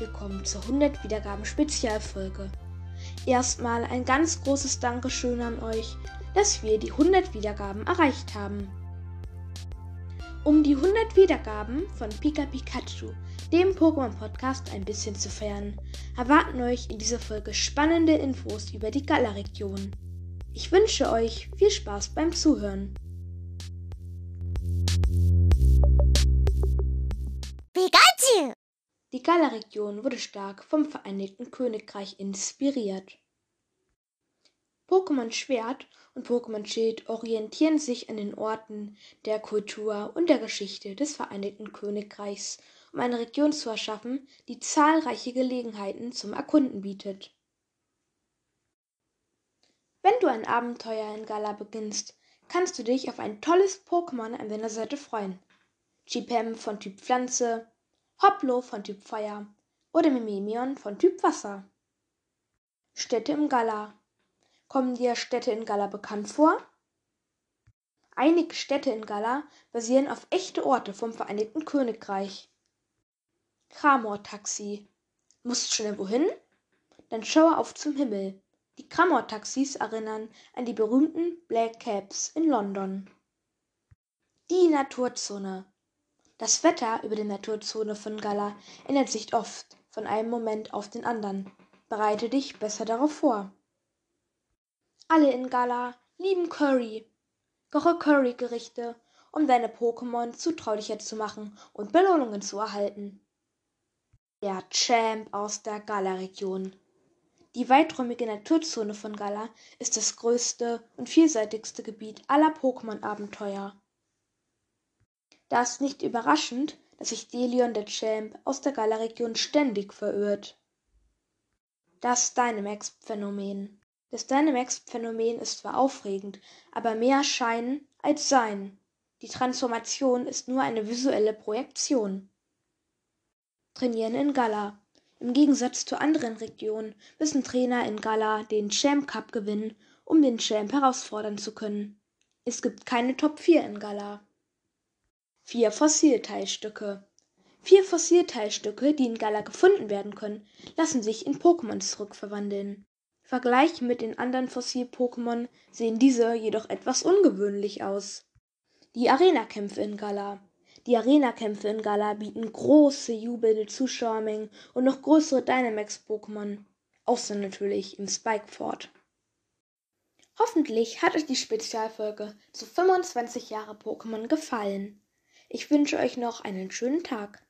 willkommen zur 100 Wiedergaben Spezialfolge. Erstmal ein ganz großes Dankeschön an euch, dass wir die 100 Wiedergaben erreicht haben. Um die 100 Wiedergaben von Pika Pikachu, dem Pokémon-Podcast, ein bisschen zu feiern, erwarten euch in dieser Folge spannende Infos über die Gala-Region. Ich wünsche euch viel Spaß beim Zuhören. Pikachu! Die Gala-Region wurde stark vom Vereinigten Königreich inspiriert. Pokémon Schwert und Pokémon Schild orientieren sich an den Orten der Kultur und der Geschichte des Vereinigten Königreichs, um eine Region zu erschaffen, die zahlreiche Gelegenheiten zum Erkunden bietet. Wenn du ein Abenteuer in Gala beginnst, kannst du dich auf ein tolles Pokémon an deiner Seite freuen. Chipem von Typ Pflanze, Hoplo von Typ Feuer oder Mimemion von Typ Wasser. Städte im Gala. Kommen dir Städte in Gala bekannt vor? Einige Städte in Gala basieren auf echte Orte vom Vereinigten Königreich. Kramor-Taxi. Musst schnell wohin? Dann schaue auf zum Himmel. Die Kramor-Taxis erinnern an die berühmten Black Cabs in London. Die Naturzone. Das Wetter über der Naturzone von Gala ändert sich oft von einem Moment auf den anderen. Bereite dich besser darauf vor. Alle in Gala lieben Curry. Koche Curry-Gerichte, um deine Pokémon zutraulicher zu machen und Belohnungen zu erhalten. Der Champ aus der Gala-Region. Die weiträumige Naturzone von Gala ist das größte und vielseitigste Gebiet aller Pokémon-Abenteuer. Da ist nicht überraschend, dass sich Delion der Champ aus der Gala-Region ständig verirrt. Das Dynamax-Phänomen. Das Dynamax-Phänomen ist zwar aufregend, aber mehr Schein als Sein. Die Transformation ist nur eine visuelle Projektion. Trainieren in Gala. Im Gegensatz zu anderen Regionen müssen Trainer in Gala den Champ Cup gewinnen, um den Champ herausfordern zu können. Es gibt keine Top 4 in Gala. Vier Fossilteilstücke. Vier Fossilteilstücke, die in Gala gefunden werden können, lassen sich in Pokémon zurückverwandeln. Vergleichen mit den anderen Fossil-Pokémon sehen diese jedoch etwas ungewöhnlich aus. Die Arena-Kämpfe in Gala. Die Arena-Kämpfe in Gala bieten große, jubelnde Zuschauermengen und noch größere Dynamax-Pokémon. Außer natürlich im Spikefort. Hoffentlich hat euch die Spezialfolge zu 25 Jahre Pokémon gefallen. Ich wünsche euch noch einen schönen Tag.